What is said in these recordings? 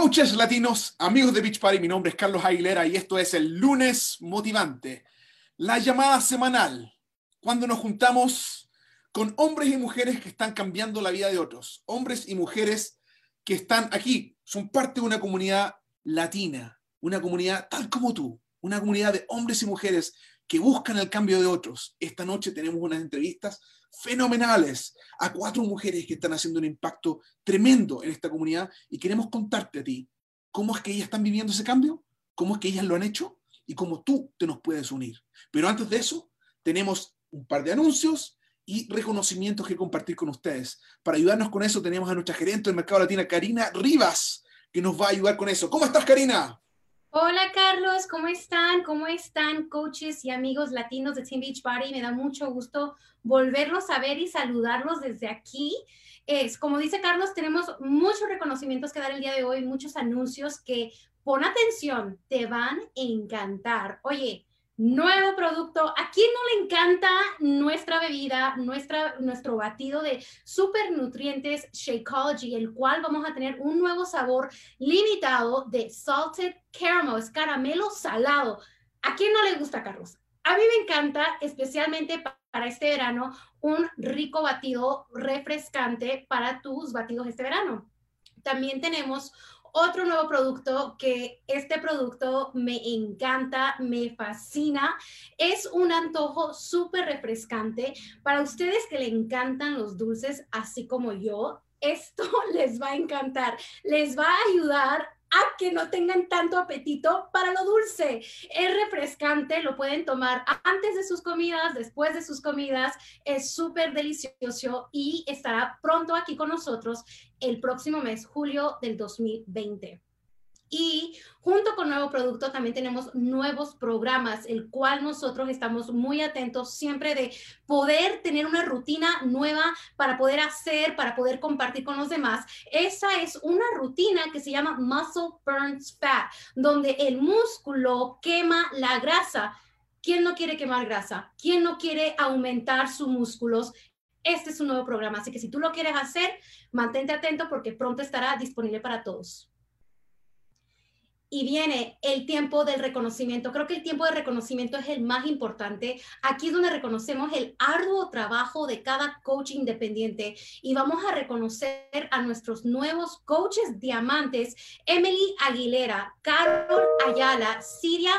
Coaches latinos, amigos de Beach Party, mi nombre es Carlos Aguilera y esto es el lunes motivante, la llamada semanal, cuando nos juntamos con hombres y mujeres que están cambiando la vida de otros, hombres y mujeres que están aquí, son parte de una comunidad latina, una comunidad tal como tú, una comunidad de hombres y mujeres que buscan el cambio de otros. Esta noche tenemos unas entrevistas fenomenales a cuatro mujeres que están haciendo un impacto tremendo en esta comunidad y queremos contarte a ti cómo es que ellas están viviendo ese cambio, cómo es que ellas lo han hecho y cómo tú te nos puedes unir. Pero antes de eso, tenemos un par de anuncios y reconocimientos que compartir con ustedes. Para ayudarnos con eso, tenemos a nuestra gerente del Mercado Latina, Karina Rivas, que nos va a ayudar con eso. ¿Cómo estás, Karina? Hola Carlos, ¿cómo están? ¿Cómo están coaches y amigos latinos de Team Beach Party? Me da mucho gusto volverlos a ver y saludarlos desde aquí. Es, como dice Carlos, tenemos muchos reconocimientos que dar el día de hoy, muchos anuncios que pon atención, te van a encantar. Oye, nuevo producto. ¿A quién no le encanta nuestra bebida, nuestro batido de super nutrientes Shakeology, el cual vamos a tener un nuevo sabor limitado de salted caramel, es caramelo salado. ¿A quién no le gusta, Carlos? A mí me encanta, especialmente para este verano, un rico batido refrescante para tus batidos este verano. También tenemos otro nuevo producto que este producto me encanta, me fascina. Es un antojo súper refrescante para ustedes que le encantan los dulces, así como yo. Esto les va a encantar, les va a ayudar a que no tengan tanto apetito para lo dulce. Es refrescante, lo pueden tomar antes de sus comidas, después de sus comidas. Es súper delicioso y estará pronto aquí con nosotros el próximo mes, julio del 2020. Y junto con nuevo producto también tenemos nuevos programas, el cual nosotros estamos muy atentos siempre de poder tener una rutina nueva para poder hacer, para poder compartir con los demás. Esa es una rutina que se llama Muscle Burns Fat, donde el músculo quema la grasa. ¿Quién no quiere quemar grasa? ¿Quién no quiere aumentar sus músculos? Este es un nuevo programa, así que si tú lo quieres hacer, mantente atento porque pronto estará disponible para todos y viene el tiempo del reconocimiento. Creo que el tiempo de reconocimiento es el más importante. Aquí es donde reconocemos el arduo trabajo de cada coach independiente y vamos a reconocer a nuestros nuevos coaches diamantes, Emily Aguilera, Carol Ayala, Siria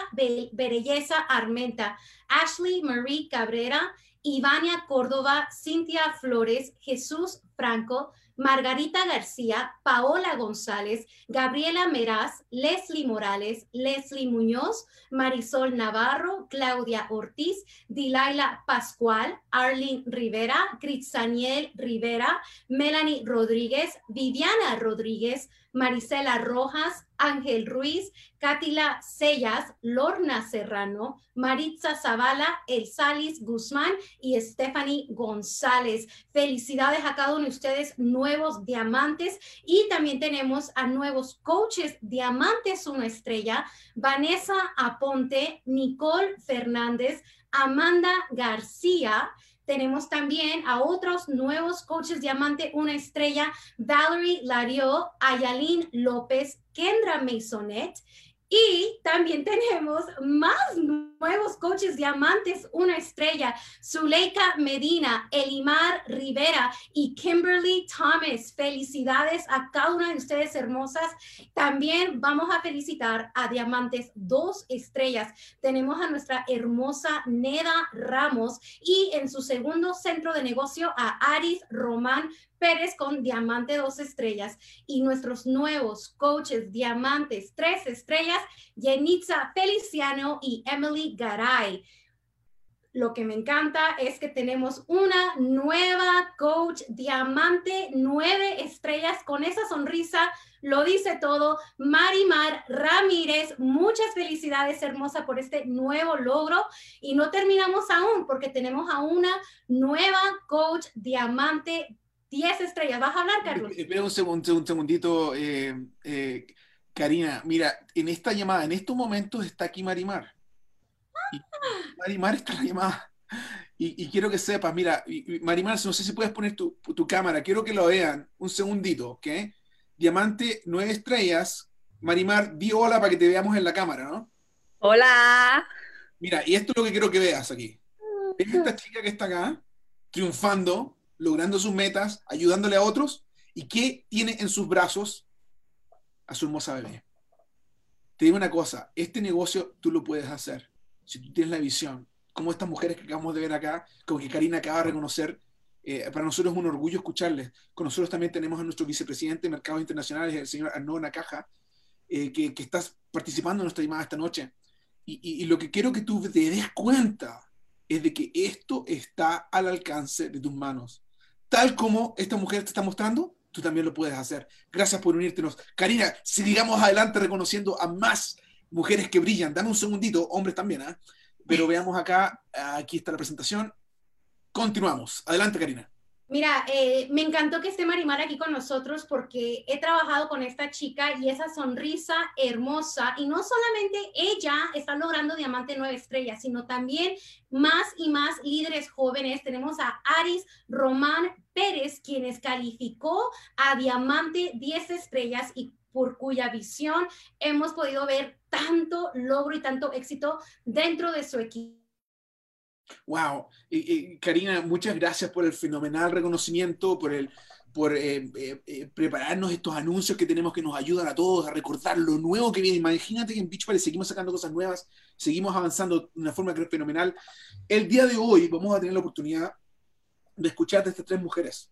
Berelleza Armenta, Ashley Marie Cabrera, Ivania Córdoba, Cintia Flores, Jesús Franco, Margarita García, Paola González, Gabriela Meraz, Leslie Morales, Leslie Muñoz, Marisol Navarro, Claudia Ortiz, Dilaila Pascual, Arlene Rivera, Cristianiel Rivera, Melanie Rodríguez, Viviana Rodríguez, Marisela Rojas, Ángel Ruiz, Cátila Sellas, Lorna Serrano, Maritza Zavala, El Salis Guzmán y Stephanie González. Felicidades a cada uno de ustedes, nuevos diamantes. Y también tenemos a nuevos coaches, diamantes una estrella, Vanessa Aponte, Nicole Fernández, Amanda García, tenemos también a otros nuevos coaches diamante, una estrella, Valerie Lario, Ayalín López, Kendra Masonet y también tenemos más nuevos coaches diamantes, una estrella, Zuleika Medina, Elimar Rivera y Kimberly Thomas. Felicidades a cada una de ustedes hermosas. También vamos a felicitar a diamantes dos estrellas. Tenemos a nuestra hermosa Neda Ramos y en su segundo centro de negocio a Aris Román Pérez con diamante dos estrellas y nuestros nuevos coaches diamantes tres estrellas, Yenitza Feliciano y Emily Garay. Lo que me encanta es que tenemos una nueva coach diamante, nueve estrellas con esa sonrisa. Lo dice todo. Marimar Ramírez, muchas felicidades hermosa por este nuevo logro. Y no terminamos aún porque tenemos a una nueva coach diamante 10 estrellas. ¿Vas a hablar, Carlos? Espera un, un segundito, eh, eh, Karina. Mira, en esta llamada, en estos momentos está aquí Marimar. Marimar está la llamada. Y, quiero que sepas, mira, Marimar, no sé si puedes poner tu, cámara, quiero que lo vean un segundito, ¿ok? diamante nueve estrellas. Marimar, di hola para que te veamos en la cámara, ¿no? Hola. Mira, y esto es lo que quiero que veas aquí. ¿Ves esta chica que está acá, triunfando, logrando sus metas, ayudándole a otros? ¿Y qué tiene en sus brazos? A su hermosa bebé. Te digo una cosa, este negocio tú lo puedes hacer. Si tú tienes la visión, como estas mujeres que acabamos de ver acá, como que Karina acaba de reconocer, eh, para nosotros es un orgullo escucharles. Con nosotros también tenemos a nuestro vicepresidente de Mercados Internacionales, el señor Arnaud Nakaja, eh, que, que estás participando en nuestra llamada esta noche. Y, y, lo que quiero que tú te des cuenta es de que esto está al alcance de tus manos. Tal como esta mujer te está mostrando, tú también lo puedes hacer. Gracias por unírtenos. Karina, sigamos adelante reconociendo a más mujeres que brillan. Dame un segundito, hombres también, ¿eh? Pero veamos acá, aquí está la presentación. Continuamos. Adelante, Karina. Mira, eh, me encantó que esté Marimar aquí con nosotros porque he trabajado con esta chica y esa sonrisa hermosa, y no solamente ella está logrando Diamante Nueve Estrellas, sino también más y más líderes jóvenes. Tenemos a Aris Román Pérez, quienes calificó a Diamante 10 Estrellas y por cuya visión hemos podido ver tanto logro y tanto éxito dentro de su equipo Wow. Karina, muchas gracias por el fenomenal reconocimiento, por el por eh, eh, eh, prepararnos estos anuncios que tenemos que nos ayudan a todos a recordar lo nuevo que viene. Imagínate que en Beachbody seguimos sacando cosas nuevas, seguimos avanzando de una forma que es fenomenal. El día de hoy vamos a tener la oportunidad de escuchar de estas tres mujeres.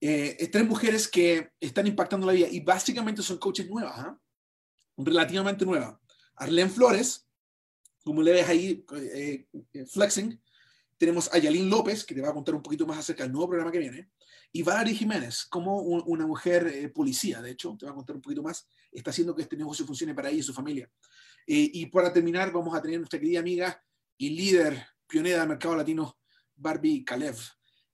tres mujeres que están impactando la vida y básicamente son coaches nuevas, ¿ah? relativamente nuevas. Arlene Flores, como le ves ahí, eh, eh, flexing, tenemos a Yalín López, que te va a contar un poquito más acerca del nuevo programa que viene, y Valerie Jiménez, como una mujer eh, policía, de hecho, te va a contar un poquito más, está haciendo que este negocio funcione para ella y su familia. y para terminar, vamos a tener nuestra querida amiga y líder pionera del mercado latino, Barbie Kalev.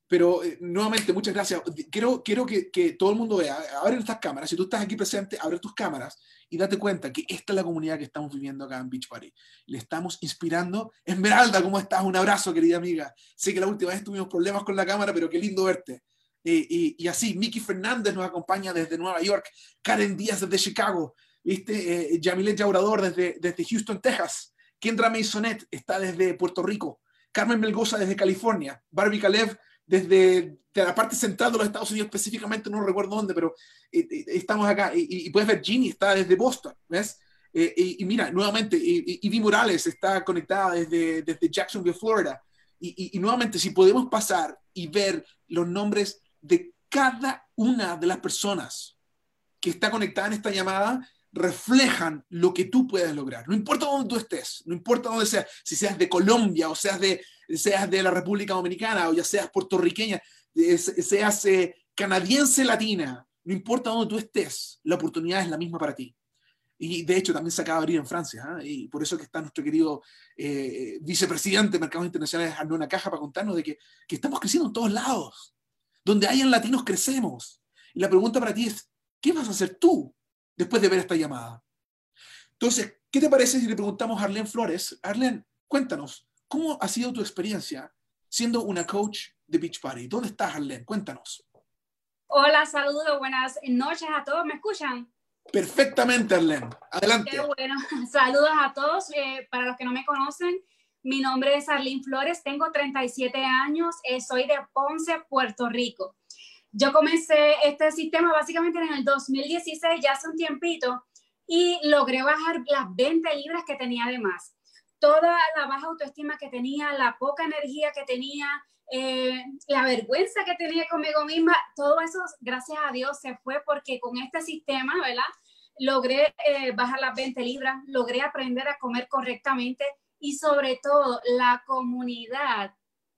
Pero nuevamente, muchas gracias. Quiero, quiero que, que, todo el mundo vea, abre estas cámaras, si tú estás aquí presente, abre tus cámaras y date cuenta que esta es la comunidad que estamos viviendo acá en Beach Party. Le estamos inspirando. Esmeralda, ¿cómo estás? Un abrazo, querida amiga. Sé que la última vez tuvimos problemas con la cámara, pero qué lindo verte. y, y, así, Miki Fernández nos acompaña desde Nueva York, Karen Díaz desde Chicago, ¿viste? Eh, Yamilet Yaurador desde, desde Houston, Texas, Kendra Maisonet está desde Puerto Rico, Carmen Melgoza desde California, Barbie Kalev desde la parte central de los Estados Unidos, específicamente, no recuerdo dónde, pero eh, eh, estamos acá. Y, puedes ver, Ginny está desde Boston, ¿ves? Eh, y, mira, nuevamente, Ivy Morales está conectada desde, desde Jacksonville, Florida. Y, nuevamente, si podemos pasar y ver los nombres de cada una de las personas que está conectada en esta llamada, reflejan lo que tú puedes lograr. No importa dónde tú estés, no importa dónde seas, si seas de Colombia o seas de, seas de la República Dominicana o ya seas puertorriqueña, seas eh, canadiense latina, no importa dónde tú estés, la oportunidad es la misma para ti. Y de hecho también se acaba de abrir en Francia, ¿ah? y por eso que está nuestro querido eh, vicepresidente de Mercados Internacionales, Arnona Caja, para contarnos de que, que estamos creciendo en todos lados. Donde hayan latinos crecemos. Y la pregunta para ti es, ¿qué vas a hacer tú después de ver esta llamada? Entonces, ¿qué te parece si le preguntamos a Arlene Flores? Arlene, cuéntanos, ¿cómo ha sido tu experiencia siendo una coach de Beach Party? ¿Dónde estás, Arlene? Cuéntanos. Hola, saludos, buenas noches a todos. ¿Me escuchan? Perfectamente, Arlene. Adelante. Qué bueno. Saludos a todos. Eh, para los que no me conocen, mi nombre es Arlene Flores, tengo 37 años, eh, soy de Ponce, Puerto Rico. Yo comencé este sistema básicamente en el 2016, ya hace un tiempito, y logré bajar las 20 libras que tenía de más. Toda la baja autoestima que tenía, la poca energía que tenía, eh, la vergüenza que tenía conmigo misma, todo eso, gracias a Dios, se fue porque con este sistema, ¿verdad? Logré eh, bajar las 20 libras, logré aprender a comer correctamente y sobre todo la comunidad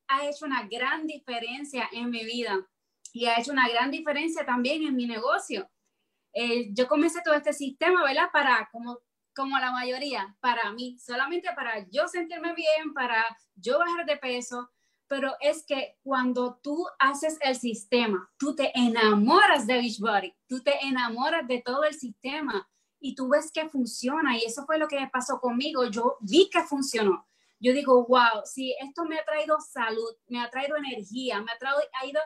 ha hecho una gran diferencia en mi vida y ha hecho una gran diferencia también en mi negocio. Eh, yo comencé todo este sistema, ¿verdad? Para, como, como la mayoría, para mí, solamente para yo sentirme bien, para yo bajar de peso, pero es que cuando tú haces el sistema, tú te enamoras de Beachbody, tú te enamoras de todo el sistema y tú ves que funciona y eso fue lo que pasó conmigo, yo vi que funcionó. Yo digo, wow, si esto me ha traído salud, me ha traído energía, me ha traído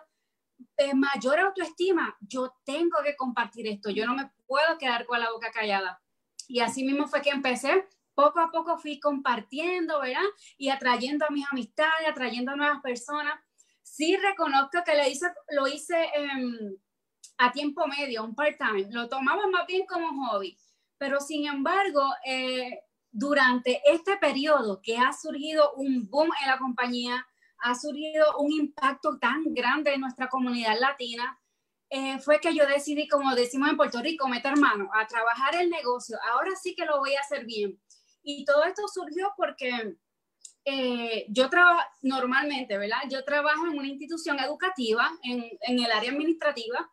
eh, mayor autoestima, yo tengo que compartir esto, yo no me puedo quedar con la boca callada. Y así mismo fue que empecé. Poco a poco fui compartiendo, ¿verdad? Y atrayendo a mis amistades, atrayendo a nuevas personas. Sí reconozco que lo hice, lo hice a tiempo medio, un part-time. Lo tomaba más bien como hobby. Pero sin embargo, eh, durante este periodo que ha surgido un boom en la compañía, ha surgido un impacto tan grande en nuestra comunidad latina, eh, fue que yo decidí, como decimos en Puerto Rico, meter mano a trabajar el negocio. Ahora sí que lo voy a hacer bien. Y todo esto surgió porque eh, yo trabajo normalmente, ¿verdad? Yo trabajo en una institución educativa en, el área administrativa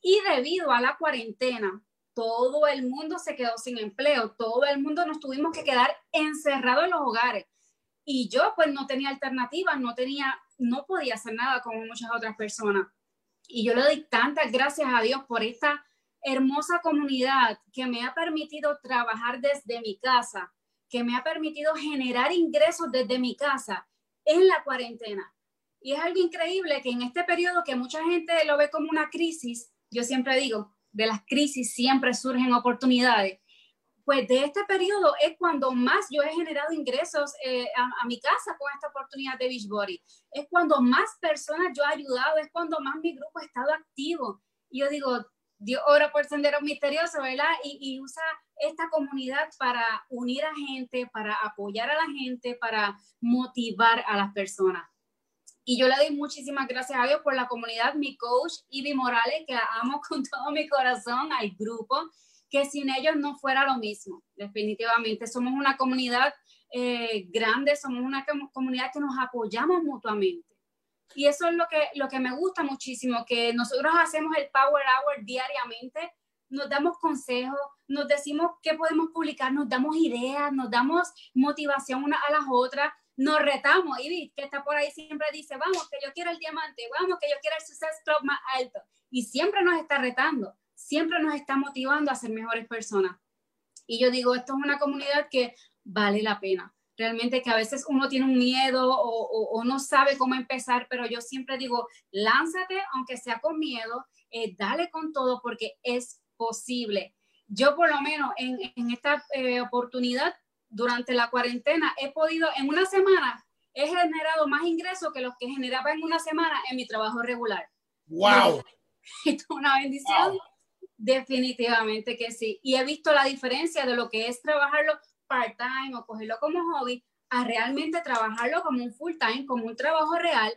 y debido a la cuarentena, todo el mundo se quedó sin empleo, todo el mundo nos tuvimos que quedar encerrados en los hogares. Y yo pues no tenía alternativas, no tenía, no podía hacer nada como muchas otras personas. Y yo le doy tantas gracias a Dios por esta hermosa comunidad que me ha permitido trabajar desde mi casa, que me ha permitido generar ingresos desde mi casa en la cuarentena. Y es algo increíble que en este periodo que mucha gente lo ve como una crisis, yo siempre digo, de las crisis siempre surgen oportunidades pues de este periodo es cuando más yo he generado ingresos eh, a, mi casa con esta oportunidad de Beachbody. Es cuando más personas yo he ayudado, es cuando más mi grupo ha estado activo. Y yo digo, Dios ora por Sendero Misterioso, ¿verdad? Y, y usa esta comunidad para unir a gente, para apoyar a la gente, para motivar a las personas. Y yo le doy muchísimas gracias a Dios por la comunidad, mi coach Ivy Morales, que amo con todo mi corazón, al grupo que sin ellos no fuera lo mismo, definitivamente. Somos una comunidad eh, grande, somos una comunidad que nos apoyamos mutuamente. Y eso es lo que, lo que me gusta muchísimo, que nosotros hacemos el Power Hour diariamente, nos damos consejos, nos decimos qué podemos publicar, nos damos ideas, nos damos motivación una a las otras, nos retamos. Y que está por ahí siempre dice, vamos, que yo quiero el diamante, vamos, que yo quiero el Success Club más alto. Y siempre nos está retando siempre nos está motivando a ser mejores personas. Y yo digo, esto es una comunidad que vale la pena. Realmente que a veces uno tiene un miedo o, no sabe cómo empezar, pero yo siempre digo, lánzate, aunque sea con miedo, eh, dale con todo porque es posible. Yo por lo menos en, esta eh, oportunidad, durante la cuarentena, he podido, en una semana, he generado más ingresos que los que generaba en una semana en mi trabajo regular. ¡Wow! Esto es una bendición. Definitivamente que sí. Y he visto la diferencia de lo que es trabajarlo part-time o cogerlo como hobby a realmente trabajarlo como un full-time, como un trabajo real.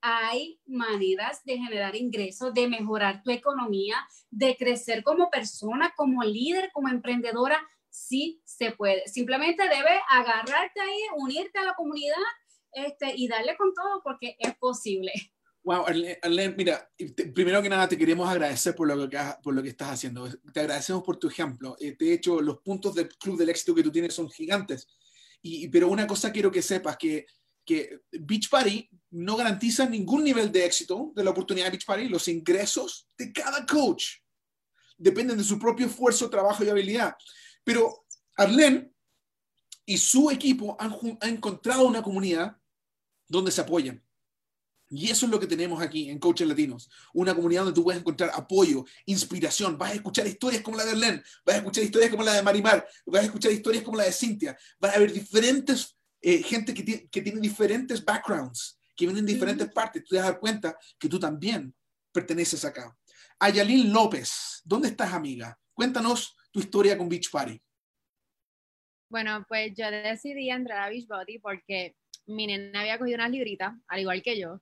Hay maneras de generar ingresos, de mejorar tu economía, de crecer como persona, como líder, como emprendedora. Sí se puede. Simplemente debes agarrarte ahí, unirte a la comunidad este, y darle con todo porque es posible. Wow, Arlene, mira, primero que nada te queremos agradecer por lo que, por lo que estás haciendo. Te agradecemos por tu ejemplo. Eh, de hecho, los puntos del Club del Éxito que tú tienes son gigantes. Y, pero una cosa quiero que sepas, que, que Beach Party no garantiza ningún nivel de éxito de la oportunidad de Beach Party. Los ingresos de cada coach dependen de su propio esfuerzo, trabajo y habilidad. Pero Arlene y su equipo han, han encontrado una comunidad donde se apoyan y eso es lo que tenemos aquí en Coaches Latinos, una comunidad donde tú puedes encontrar apoyo, inspiración, vas a escuchar historias como la de Len, vas a escuchar historias como la de Marimar, vas a escuchar historias como la de Cintia, vas a ver diferentes, eh, gente que, que tiene diferentes backgrounds, que vienen de diferentes partes, tú te vas a dar cuenta que tú también perteneces acá. Ayalín López, ¿dónde estás amiga? Cuéntanos tu historia con Beach Party. Bueno, pues yo decidí entrar a Beach Body porque mi nena había cogido unas libritas, al igual que yo,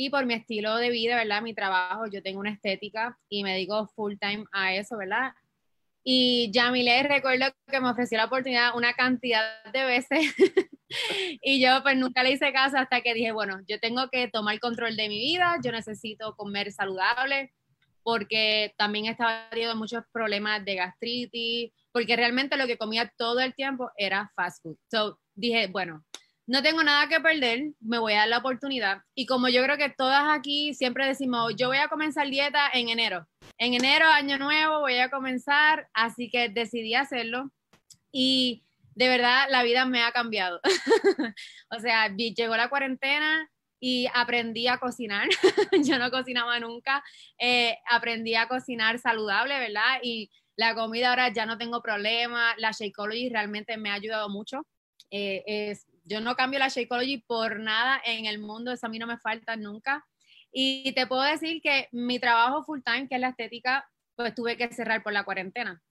y por mi estilo de vida, ¿verdad? Mi trabajo, yo tengo una estética y me digo full time a eso, ¿verdad? Y Yamile recuerdo que me ofreció la oportunidad una cantidad de veces y yo pues nunca le hice caso hasta que dije, bueno, yo tengo que tomar control de mi vida, yo necesito comer saludable porque también estaba teniendo muchos problemas de gastritis, porque realmente lo que comía todo el tiempo era fast food. So dije, bueno, no tengo nada que perder, me voy a dar la oportunidad. Y como yo creo que todas aquí siempre decimos, yo voy a comenzar dieta en enero. En enero, año nuevo, voy a comenzar, así que decidí hacerlo. Y de verdad, la vida me ha cambiado. o sea, llegó la cuarentena y aprendí a cocinar. yo no cocinaba nunca. Eh, aprendí a cocinar saludable, ¿verdad? Y la comida ahora ya no tengo problema. La Shakeology realmente me ha ayudado mucho. Eh, es, yo no cambio la Shakeology por nada en el mundo, eso a mí no me falta nunca. Y te puedo decir que mi trabajo full time, que es la estética, pues tuve que cerrar por la cuarentena.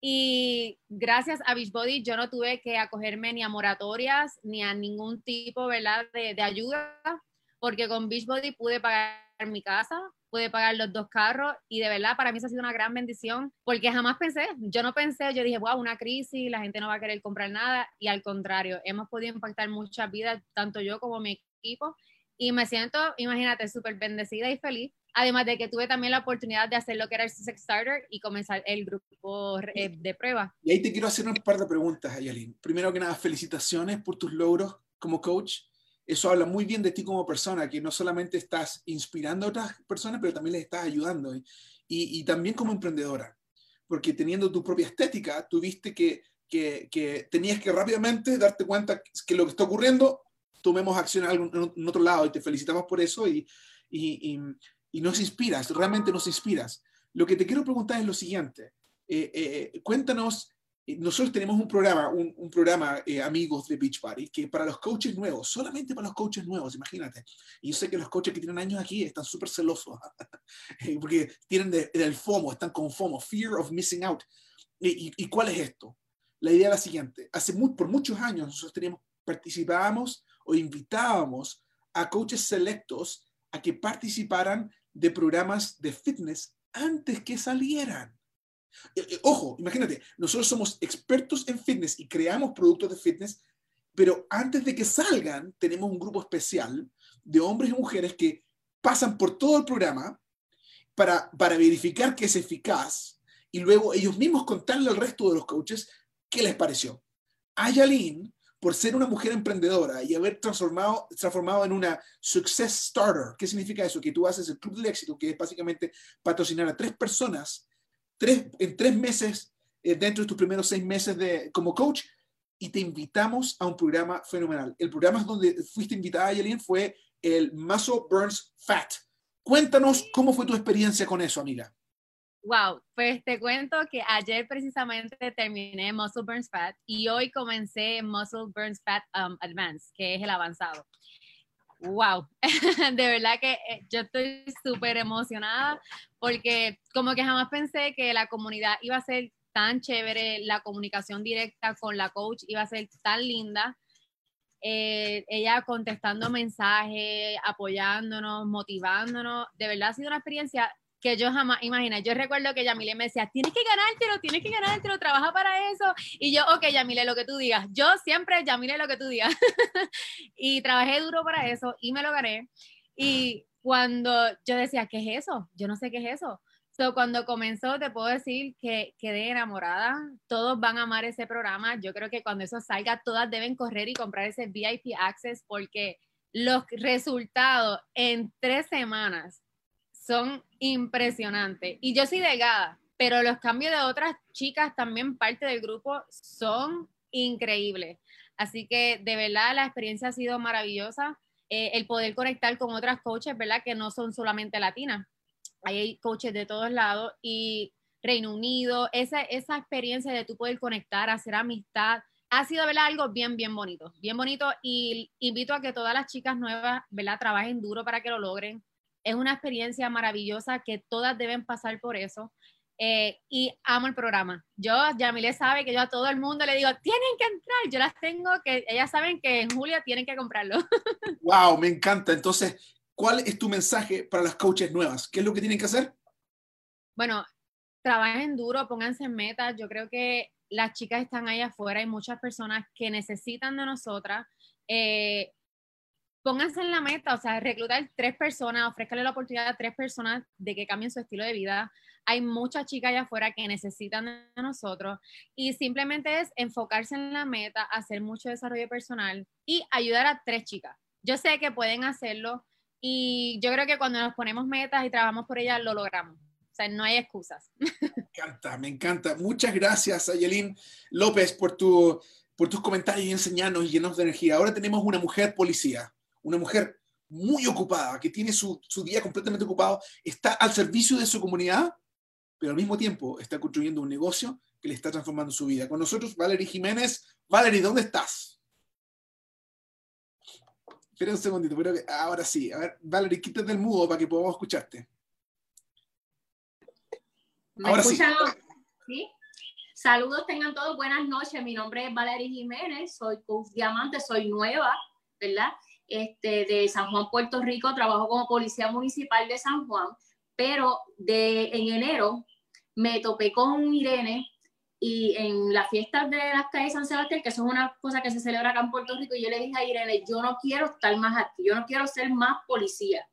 Y gracias a Beachbody yo no tuve que acogerme ni a moratorias ni a ningún tipo ¿verdad? De, de ayuda, porque con Beachbody pude pagar mi casa, pude pagar los dos carros y de verdad para mí eso ha sido una gran bendición porque jamás pensé, yo no pensé, yo dije, wow, una crisis, la gente no va a querer comprar nada y al contrario, hemos podido impactar muchas vidas, tanto yo como mi equipo y me siento, imagínate, súper bendecida y feliz Además de que tuve también la oportunidad de hacer lo que era el Sex Starter y comenzar el grupo eh, de prueba. Y ahí te quiero hacer un par de preguntas, Ayalin. Primero que nada, felicitaciones por tus logros como coach. Eso habla muy bien de ti como persona, que no solamente estás inspirando a otras personas, pero también les estás ayudando. Y, y también como emprendedora, porque teniendo tu propia estética, tuviste que, que, que, tenías que rápidamente darte cuenta que lo que está ocurriendo, tomemos acción en, otro lado y te felicitamos por eso. y, y y nos inspiras, realmente nos inspiras. Lo que te quiero preguntar es lo siguiente. Eh, eh, cuéntanos, nosotros tenemos un programa, un, programa, amigos de Beach Party, que para los coaches nuevos, solamente para los coaches nuevos, imagínate. Y yo sé que los coaches que tienen años aquí están súper celosos, porque tienen del FOMO, están con FOMO, Fear of Missing Out. ¿Y, cuál es esto? La idea es la siguiente. Hace por muchos años nosotros teníamos, participábamos o invitábamos a coaches selectos a que participaran de programas de fitness antes que salieran. Ojo, imagínate, nosotros somos expertos en fitness y creamos productos de fitness, pero antes de que salgan, tenemos un grupo especial de hombres y mujeres que pasan por todo el programa para, para verificar que es eficaz y luego ellos mismos contarle al resto de los coaches qué les pareció. Ayalin por ser una mujer emprendedora y haber transformado, transformado en una success starter. ¿Qué significa eso? Que tú haces el club del éxito, que es básicamente patrocinar a tres personas tres, en tres meses, eh, dentro de tus primeros seis meses de, como coach, y te invitamos a un programa fenomenal. El programa donde fuiste invitada, Ayelin, fue el Muscle Burns Fat. Cuéntanos cómo fue tu experiencia con eso, amiga. Wow, pues te cuento que ayer precisamente terminé Muscle Burns Fat y hoy comencé Muscle Burns Fat um, Advanced, que es el avanzado. Wow, de verdad que eh, yo estoy súper emocionada porque como que jamás pensé que la comunidad iba a ser tan chévere, la comunicación directa con la coach iba a ser tan linda. Eh, ella contestando mensajes, apoyándonos, motivándonos. De verdad ha sido una experiencia que yo jamás imagina. Yo recuerdo que Yamile me decía, tienes que ganártelo, tienes que ganártelo, trabaja para eso. Y yo, ok, Yamile, lo que tú digas. Yo siempre, Yamile, lo que tú digas. y trabajé duro para eso y me lo gané. Y cuando yo decía, ¿qué es eso? Yo no sé qué es eso. So, cuando comenzó, te puedo decir que quedé enamorada. Todos van a amar ese programa. Yo creo que cuando eso salga, todas deben correr y comprar ese VIP Access porque los resultados en tres semanas son impresionantes. Y yo soy delgada, pero los cambios de otras chicas también parte del grupo son increíbles. Así que de verdad la experiencia ha sido maravillosa. Eh, el poder conectar con otras coaches, ¿verdad? Que no son solamente latinas. hay coaches de todos lados y Reino Unido, esa, esa experiencia de tú poder conectar, hacer amistad, ha sido, ¿verdad? Algo bien, bien bonito, bien bonito y invito a que todas las chicas nuevas, ¿verdad? Trabajen duro para que lo logren es una experiencia maravillosa que todas deben pasar por eso. Eh, y amo el programa. Yo, Yamile sabe que yo a todo el mundo le digo, tienen que entrar, yo las tengo, que ellas saben que en julio tienen que comprarlo. Wow, me encanta. Entonces, ¿cuál es tu mensaje para las coaches nuevas? ¿Qué es lo que tienen que hacer? Bueno, trabajen duro, pónganse en metas. Yo creo que las chicas están ahí afuera, hay muchas personas que necesitan de nosotras. Eh, pónganse en la meta, o sea, reclutar tres personas, ofrézcale la oportunidad a tres personas de que cambien su estilo de vida. Hay muchas chicas allá afuera que necesitan de nosotros y simplemente es enfocarse en la meta, hacer mucho desarrollo personal y ayudar a tres chicas. Yo sé que pueden hacerlo y yo creo que cuando nos ponemos metas y trabajamos por ellas, lo logramos. O sea, no hay excusas. Me encanta, me encanta. Muchas gracias, Ayelín López, por, tu, por tus comentarios y enseñarnos y llenos de energía. Ahora tenemos una mujer policía una mujer muy ocupada, que tiene su, su día completamente ocupado, está al servicio de su comunidad, pero al mismo tiempo está construyendo un negocio que le está transformando su vida. Con nosotros, Valerie Jiménez. Valerie, ¿dónde estás? Espera un segundito, pero ahora sí. A ver, Valerie, quítate el mudo para que podamos escucharte. ¿Me ahora escuchan? sí. Saludos, tengan todos buenas noches. Mi nombre es Valerie Jiménez, soy coach diamante, soy nueva, ¿verdad? Este, de San Juan, Puerto Rico, trabajo como policía municipal de San Juan, pero de, en enero me topé con Irene y en las fiestas de las calles San Sebastián, que son una cosa que se celebra acá en Puerto Rico, yo le dije a Irene, yo no quiero estar más aquí, yo no quiero ser más policía.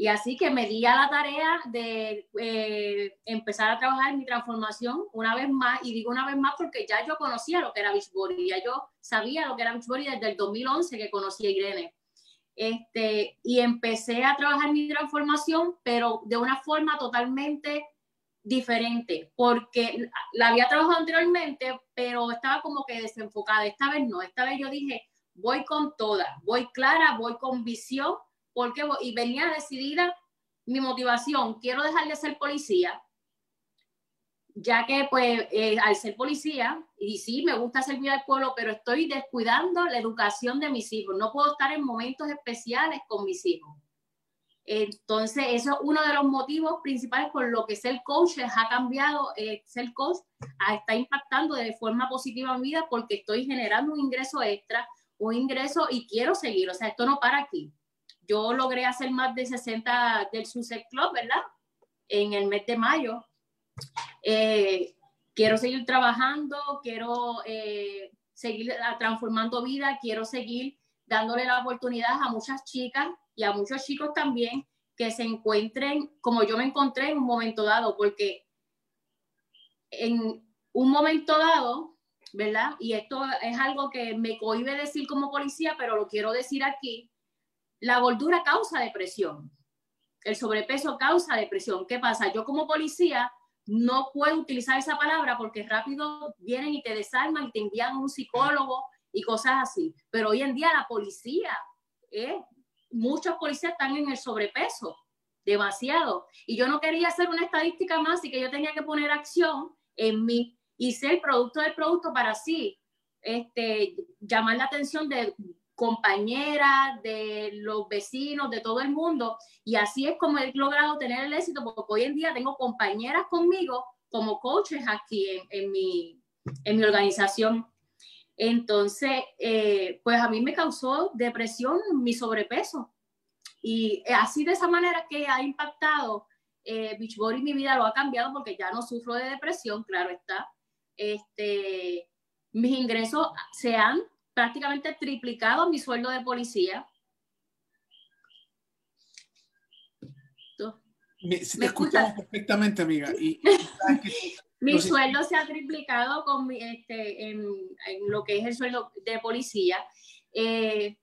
Y así que me di a la tarea de eh, empezar a trabajar en mi transformación una vez más, y digo una vez más porque ya yo conocía lo que era Beachbody, ya yo sabía lo que era Beachbody desde el 2011 que conocí a Irene. Este, y empecé a trabajar mi transformación, pero de una forma totalmente diferente, porque la había trabajado anteriormente, pero estaba como que desenfocada. Esta vez no, esta vez yo dije, voy con toda, voy clara, voy con visión, porque y venía decidida mi motivación, quiero dejar de ser policía, ya que pues eh, al ser policía, y sí, me gusta servir al pueblo, pero estoy descuidando la educación de mis hijos, no puedo estar en momentos especiales con mis hijos. Entonces, eso es uno de los motivos principales por lo que ser coach ha cambiado, eh, ser coach está impactando de forma positiva en mi vida porque estoy generando un ingreso extra, un ingreso y quiero seguir, o sea, esto no para aquí. Yo logré hacer más de 60 del Sunset Club, ¿verdad? En el mes de mayo. Eh, quiero seguir trabajando, quiero eh, seguir transformando vida, quiero seguir dándole la oportunidad a muchas chicas y a muchos chicos también que se encuentren como yo me encontré en un momento dado, porque en un momento dado, ¿verdad? Y esto es algo que me cohibe decir como policía, pero lo quiero decir aquí, la gordura causa depresión, el sobrepeso causa depresión. ¿Qué pasa? Yo como policía no puedo utilizar esa palabra porque rápido vienen y te desarman y te envían un psicólogo y cosas así. Pero hoy en día la policía es muchos policías están en el sobrepeso, demasiado. Y yo no quería hacer una estadística más y que yo tenía que poner acción en mí y ser producto del producto para así este, llamar la atención de compañeras, de los vecinos, de todo el mundo. Y así es como he logrado tener el éxito, porque hoy en día tengo compañeras conmigo como coaches aquí en, en mi, en mi organización. Entonces, eh, pues a mí me causó depresión mi sobrepeso. Y así de esa manera que ha impactado eh, Beachbody mi vida, lo ha cambiado porque ya no sufro de depresión, claro está. Este, mis ingresos se han prácticamente triplicado mi sueldo de policía. Me, te escuchamos perfectamente, amiga. Y, Mi sueldo se ha triplicado con este, en, lo que es el sueldo de policía. Eh,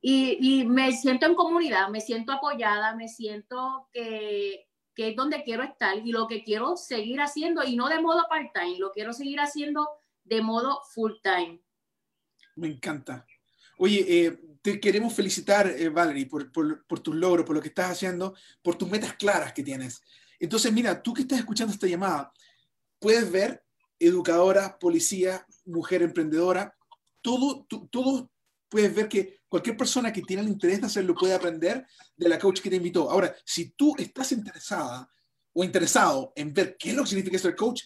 y, me siento en comunidad, me siento apoyada, me siento que, que es donde quiero estar y lo que quiero seguir haciendo, y no de modo part-time, lo quiero seguir haciendo de modo full-time. Me encanta. Oye, eh, te queremos felicitar, eh, Valerie, por, por, por, tus logros, por lo que estás haciendo, por tus metas claras que tienes. Entonces, mira, tú que estás escuchando esta llamada, puedes ver educadora, policía, mujer emprendedora, todo, todo puedes ver que cualquier persona que tiene el interés de hacerlo puede aprender de la coach que te invitó. Ahora, si tú estás interesada o interesado en ver qué es lo que significa ser coach,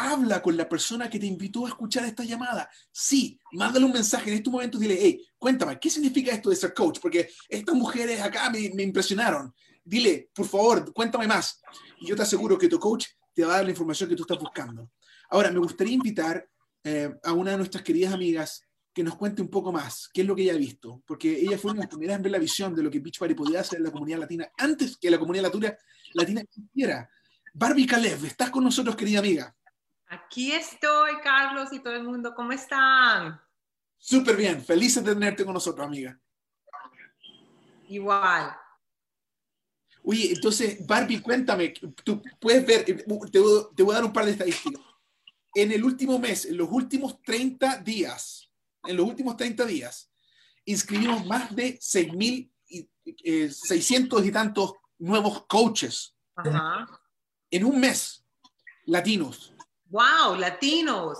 habla con la persona que te invitó a escuchar esta llamada. Sí, mándale un mensaje en estos momentos, dile, hey, cuéntame, ¿qué significa esto de ser coach? Porque estas mujeres acá me, me impresionaron. Dile, por favor, cuéntame más y yo te aseguro que tu coach te va a dar la información que tú estás buscando. Ahora, me gustaría invitar eh, a una de nuestras queridas amigas que nos cuente un poco más qué es lo que ella ha visto, porque ella fue una de las primeras en ver la visión de lo que Beachbody podía hacer en la comunidad latina antes que la comunidad latina, latina existiera. Barbie Caleb, ¿estás con nosotros, querida amiga? Aquí estoy, Carlos y todo el mundo. ¿Cómo están? Súper bien, felices de tenerte con nosotros, amiga. Igual. Oye, entonces, Barbie, cuéntame, tú puedes ver, eh, te, voy a dar un par de estadísticas. En el último mes, en los últimos 30 días, en los últimos 30 días, inscribimos más de 6.600 y tantos nuevos coaches en un mes, latinos. ¡Wow! Latinos.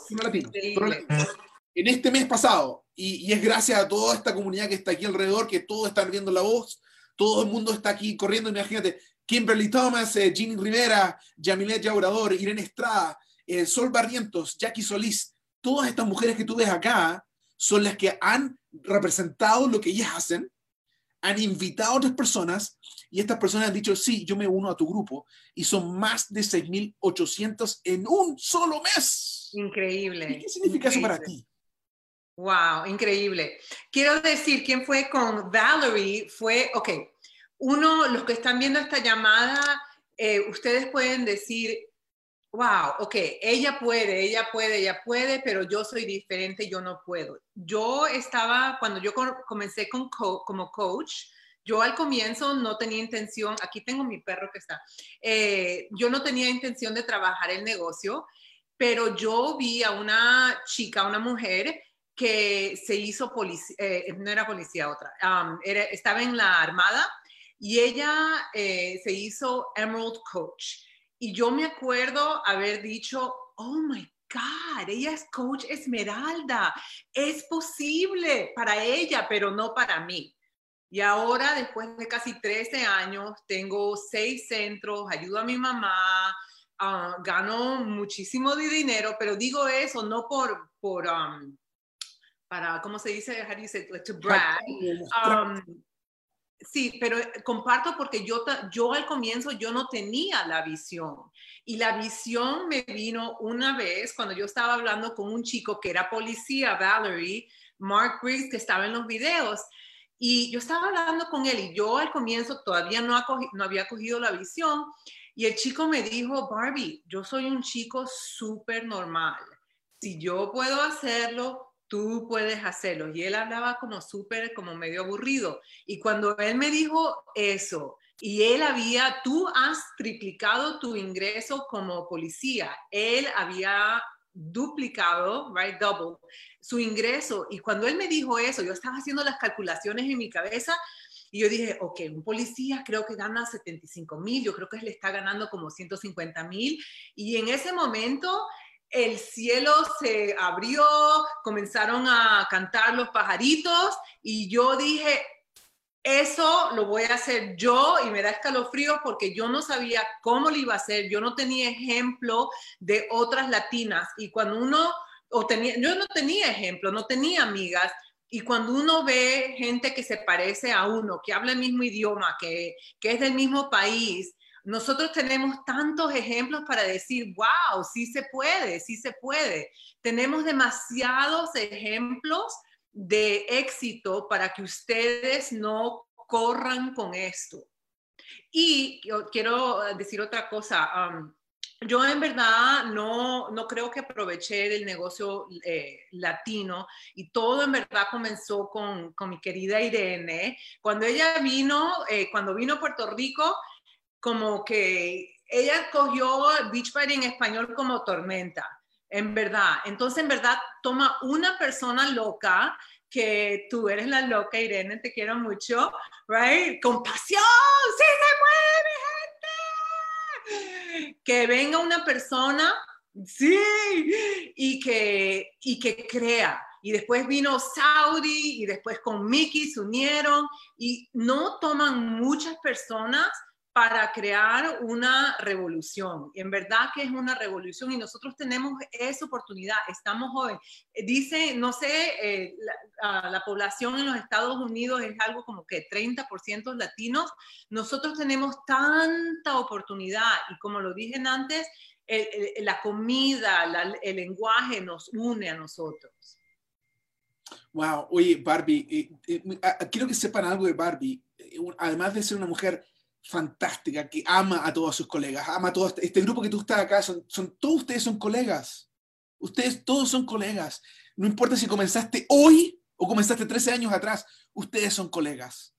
En este mes pasado, y, es gracias a toda esta comunidad que está aquí alrededor, que todos están viendo la voz, todo el mundo está aquí corriendo, imagínate, Kimberly Thomas, eh, Rivera, Yamilet Yaurador, Irene Estrada, eh, Sol Barrientos, Jackie Solís, todas estas mujeres que tú ves acá son las que han representado lo que ellas hacen, han invitado a otras personas y estas personas han dicho, sí, yo me uno a tu grupo y son más de 6.800 en un solo mes. Increíble. ¿Qué significa eso para ti? Wow, increíble. Quiero decir, quién fue con Valerie fue, ok, uno, los que están viendo esta llamada, eh, ustedes pueden decir, wow, ok, ella puede, ella puede, ella puede, pero yo soy diferente, yo no puedo. Yo estaba, cuando yo comencé como coach, yo al comienzo no tenía intención, aquí tengo mi perro que está, eh, yo no tenía intención de trabajar el negocio, pero yo vi a una chica, una mujer que se hizo policía, eh, no era policía otra, estaba en la armada y ella eh, se hizo Emerald Coach. Y yo me acuerdo haber dicho, oh my God, ella es coach Esmeralda. Es posible para ella, pero no para mí. Y ahora, después de casi 13 años, tengo seis centros, ayudo a mi mamá, ah, gano muchísimo de dinero, pero digo eso no por, por um, para, ¿cómo se dice? How do To brag. Sí, pero eh, comparto porque yo, yo al comienzo yo no tenía la visión. Y la visión me vino una vez cuando yo estaba hablando con un chico que era policía, Valerie, Mark Briggs, que estaba en los videos. Y yo estaba hablando con él y yo al comienzo todavía no, no había cogido la visión. Y el chico me dijo, Barbie, yo soy un chico súper normal. Si yo puedo hacerlo, tú puedes hacerlo. Y él hablaba como súper, como medio aburrido. Y cuando él me dijo eso, y él había, tú has triplicado tu ingreso como policía, él había duplicado, right, double, su ingreso. Y cuando él me dijo eso, yo estaba haciendo las calculaciones en mi cabeza y yo dije, ok, un policía creo que gana 75 mil, yo creo que él está ganando como 150 mil. Y en ese momento el cielo se abrió, comenzaron a cantar los pajaritos y yo dije, eso lo voy a hacer yo y me da escalofrío porque yo no sabía cómo lo iba a hacer, yo no tenía ejemplo de otras latinas y cuando uno, o tenía, yo no tenía ejemplo, no tenía amigas. Y cuando uno ve gente que se parece a uno, que habla el mismo idioma, que, que es del mismo país, nosotros tenemos tantos ejemplos para decir, wow, sí se puede, sí se puede. Tenemos demasiados ejemplos de éxito para que ustedes no corran con esto. Y quiero decir otra cosa. Um, yo en verdad no, no creo que aproveché el negocio eh, latino y todo en verdad comenzó con, con, mi querida Irene. Cuando ella vino, eh, cuando vino a Puerto Rico, como que ella cogió Beach Party en español como tormenta, en verdad. Entonces, en verdad, toma una persona loca, que tú eres la loca, Irene, te quiero mucho, right? Compasión, sí se mueve, gente. Que venga una persona, sí, y que, y que crea. Y después vino Saudi y después con Mickey se unieron y no toman muchas personas para crear una revolución. En verdad que es una revolución y nosotros tenemos esa oportunidad, estamos jóvenes. Eh, dice, no sé, eh, la, población en los Estados Unidos es algo como que 30% latinos. Nosotros tenemos tanta oportunidad y como lo dije antes, la comida, el lenguaje nos une a nosotros. Wow, oye, Barbie, eh, quiero que sepan algo de Barbie. Además de ser una mujer fantástica, que ama a todos sus colegas, ama a todo este, grupo que tú estás acá, son, son, todos ustedes son colegas. Ustedes todos son colegas. No importa si comenzaste hoy o comenzaste 13 años atrás, ustedes son colegas.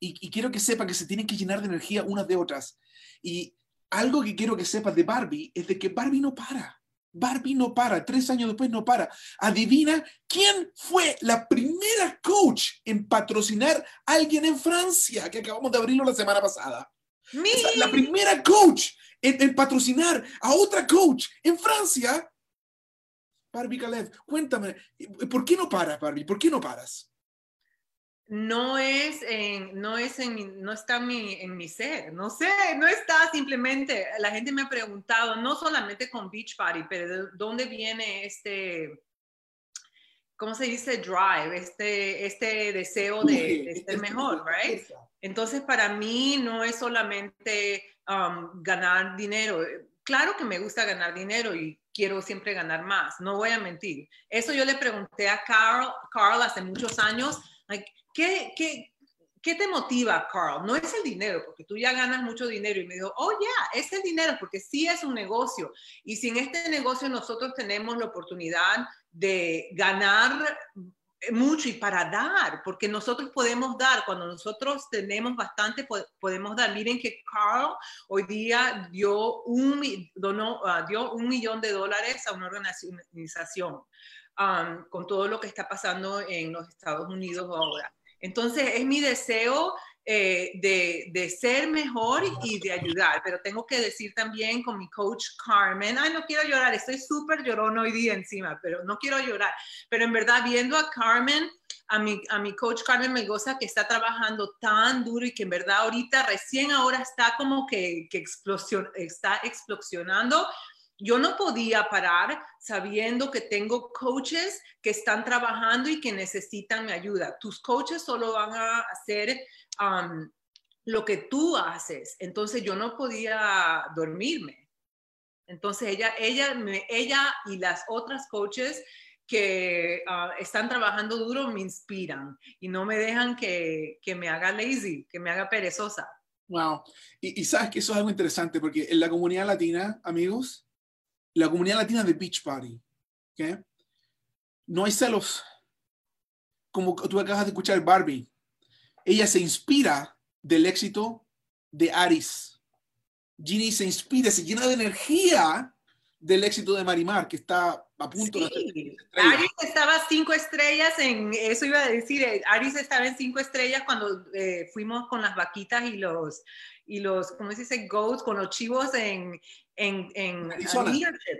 Y, quiero que sepan que se tienen que llenar de energía unas de otras. Y algo que quiero que sepas de Barbie es de que Barbie no para. Barbie no para, tres años después no para. Adivina quién fue la primera coach en patrocinar a alguien en Francia, que acabamos de abrirlo la semana pasada. la primera coach en, en, patrocinar a otra coach en Francia. Barbie Caleb, cuéntame, ¿por qué no paras, Barbie? ¿Por qué no paras? No es en, no es en no está en mi, en mi ser, no sé, no está simplemente, la gente me ha preguntado, no solamente con Beach Party, pero de dónde viene este, ¿cómo se dice? Drive, este, este deseo de, ser mejor, right? Entonces, para mí no es solamente um, ganar dinero. Claro que me gusta ganar dinero y quiero siempre ganar más, no voy a mentir. Eso yo le pregunté a Carl, Carl hace muchos años, like, ¿qué, qué, qué te motiva, Carl? No es el dinero, porque tú ya ganas mucho dinero. Y me dijo, oh, ya, es el dinero, porque sí es un negocio. Y sin este negocio nosotros tenemos la oportunidad de ganar mucho y para dar, porque nosotros podemos dar, cuando nosotros tenemos bastante, podemos dar. Miren que Carl hoy día dio un, donó, uh, dio un millón de dólares a una organización con todo lo que está pasando en los Estados Unidos ahora. Entonces, es mi deseo eh, de, de, ser mejor y de ayudar, pero tengo que decir también con mi coach Carmen, ay, no quiero llorar, estoy súper llorón hoy día encima, pero no quiero llorar, pero en verdad viendo a Carmen, a mi, a mi coach Carmen me goza que está trabajando tan duro y que en verdad ahorita recién ahora está como que, que explosión, está explosionando yo no podía parar sabiendo que tengo coaches que están trabajando y que necesitan mi ayuda. Tus coaches solo van a hacer um, lo que tú haces. Entonces yo no podía dormirme. Entonces ella, ella, ella y las otras coaches que uh, están trabajando duro me inspiran y no me dejan que, que me haga lazy, que me haga perezosa. Wow. Y, y, sabes que eso es algo interesante porque en la comunidad latina, amigos, la comunidad latina de Beach Party. No hay celos. Como tú acabas de escuchar Barbie. Ella se inspira del éxito de Aris. Ginny se inspira, se llena de energía del éxito de Marimar, que está a punto de Aris estaba cinco estrellas en, eso iba a decir, eh, Aris estaba en cinco estrellas cuando eh, fuimos con las vaquitas y los, y los, ¿cómo se dice? Goats, con los chivos en, en, en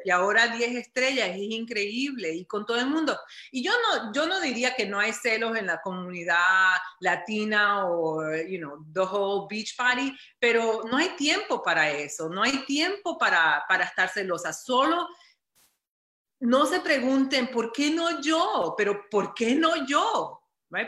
y ahora 10 estrellas, es increíble y con todo el mundo. Y yo no, yo no diría que no hay celos en la comunidad latina o, you know, the whole beach party, pero no hay tiempo para eso, no hay tiempo para, para estar celosa, solo no se pregunten, ¿por qué no yo? Pero ¿por qué no yo?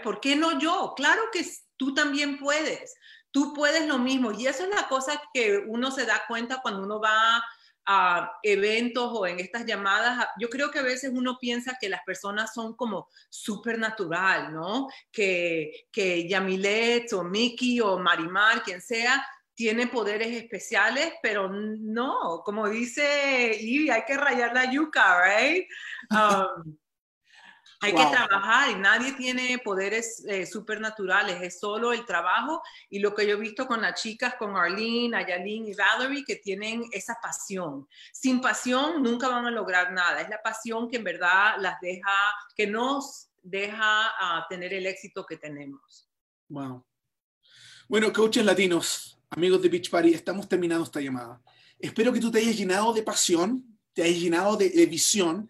¿Por qué no yo? Claro que tú también puedes tú puedes lo mismo. Y eso es la cosa que uno se da cuenta cuando uno va a eventos o en estas llamadas. Yo creo que a veces uno piensa que las personas son como supernatural, ¿no? Que, que Yamilet o Mickey o Marimar, quien sea, tiene poderes especiales, pero no, como dice Ivy, hay que rayar la yuca, ¿right? Um, hay que trabajar y nadie tiene poderes eh, supernaturales, es solo el trabajo y lo que yo he visto con las chicas, con Arlene, Ayalin y Valerie, que tienen esa pasión. Sin pasión nunca van a lograr nada, es la pasión que en verdad las deja, que nos deja uh, tener el éxito que tenemos. Wow. Bueno, coaches latinos, amigos de Beach Party, estamos terminando esta llamada. Espero que tú te hayas llenado de pasión, te hayas llenado de, visión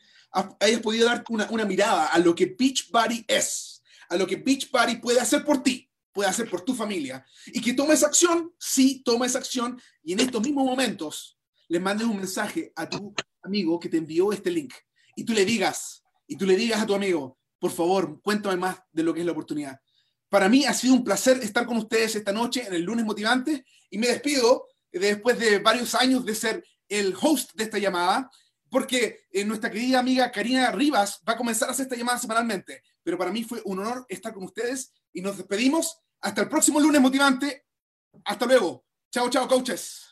hayas podido dar una, mirada a lo que Beachbody es, a lo que Beachbody puede hacer por ti, puede hacer por tu familia, y que tomes acción, sí, tomes acción, y en estos mismos momentos le mandes un mensaje a tu amigo que te envió este link, y tú le digas, y tú le digas a tu amigo, por favor, cuéntame más de lo que es la oportunidad. Para mí ha sido un placer estar con ustedes esta noche en el lunes motivante y me despido después de varios años de ser el host de esta llamada porque eh, nuestra querida amiga Karina Rivas va a comenzar a hacer esta llamada semanalmente. Pero para mí fue un honor estar con ustedes y nos despedimos. Hasta el próximo lunes motivante. Hasta luego. Chao, chao, coaches.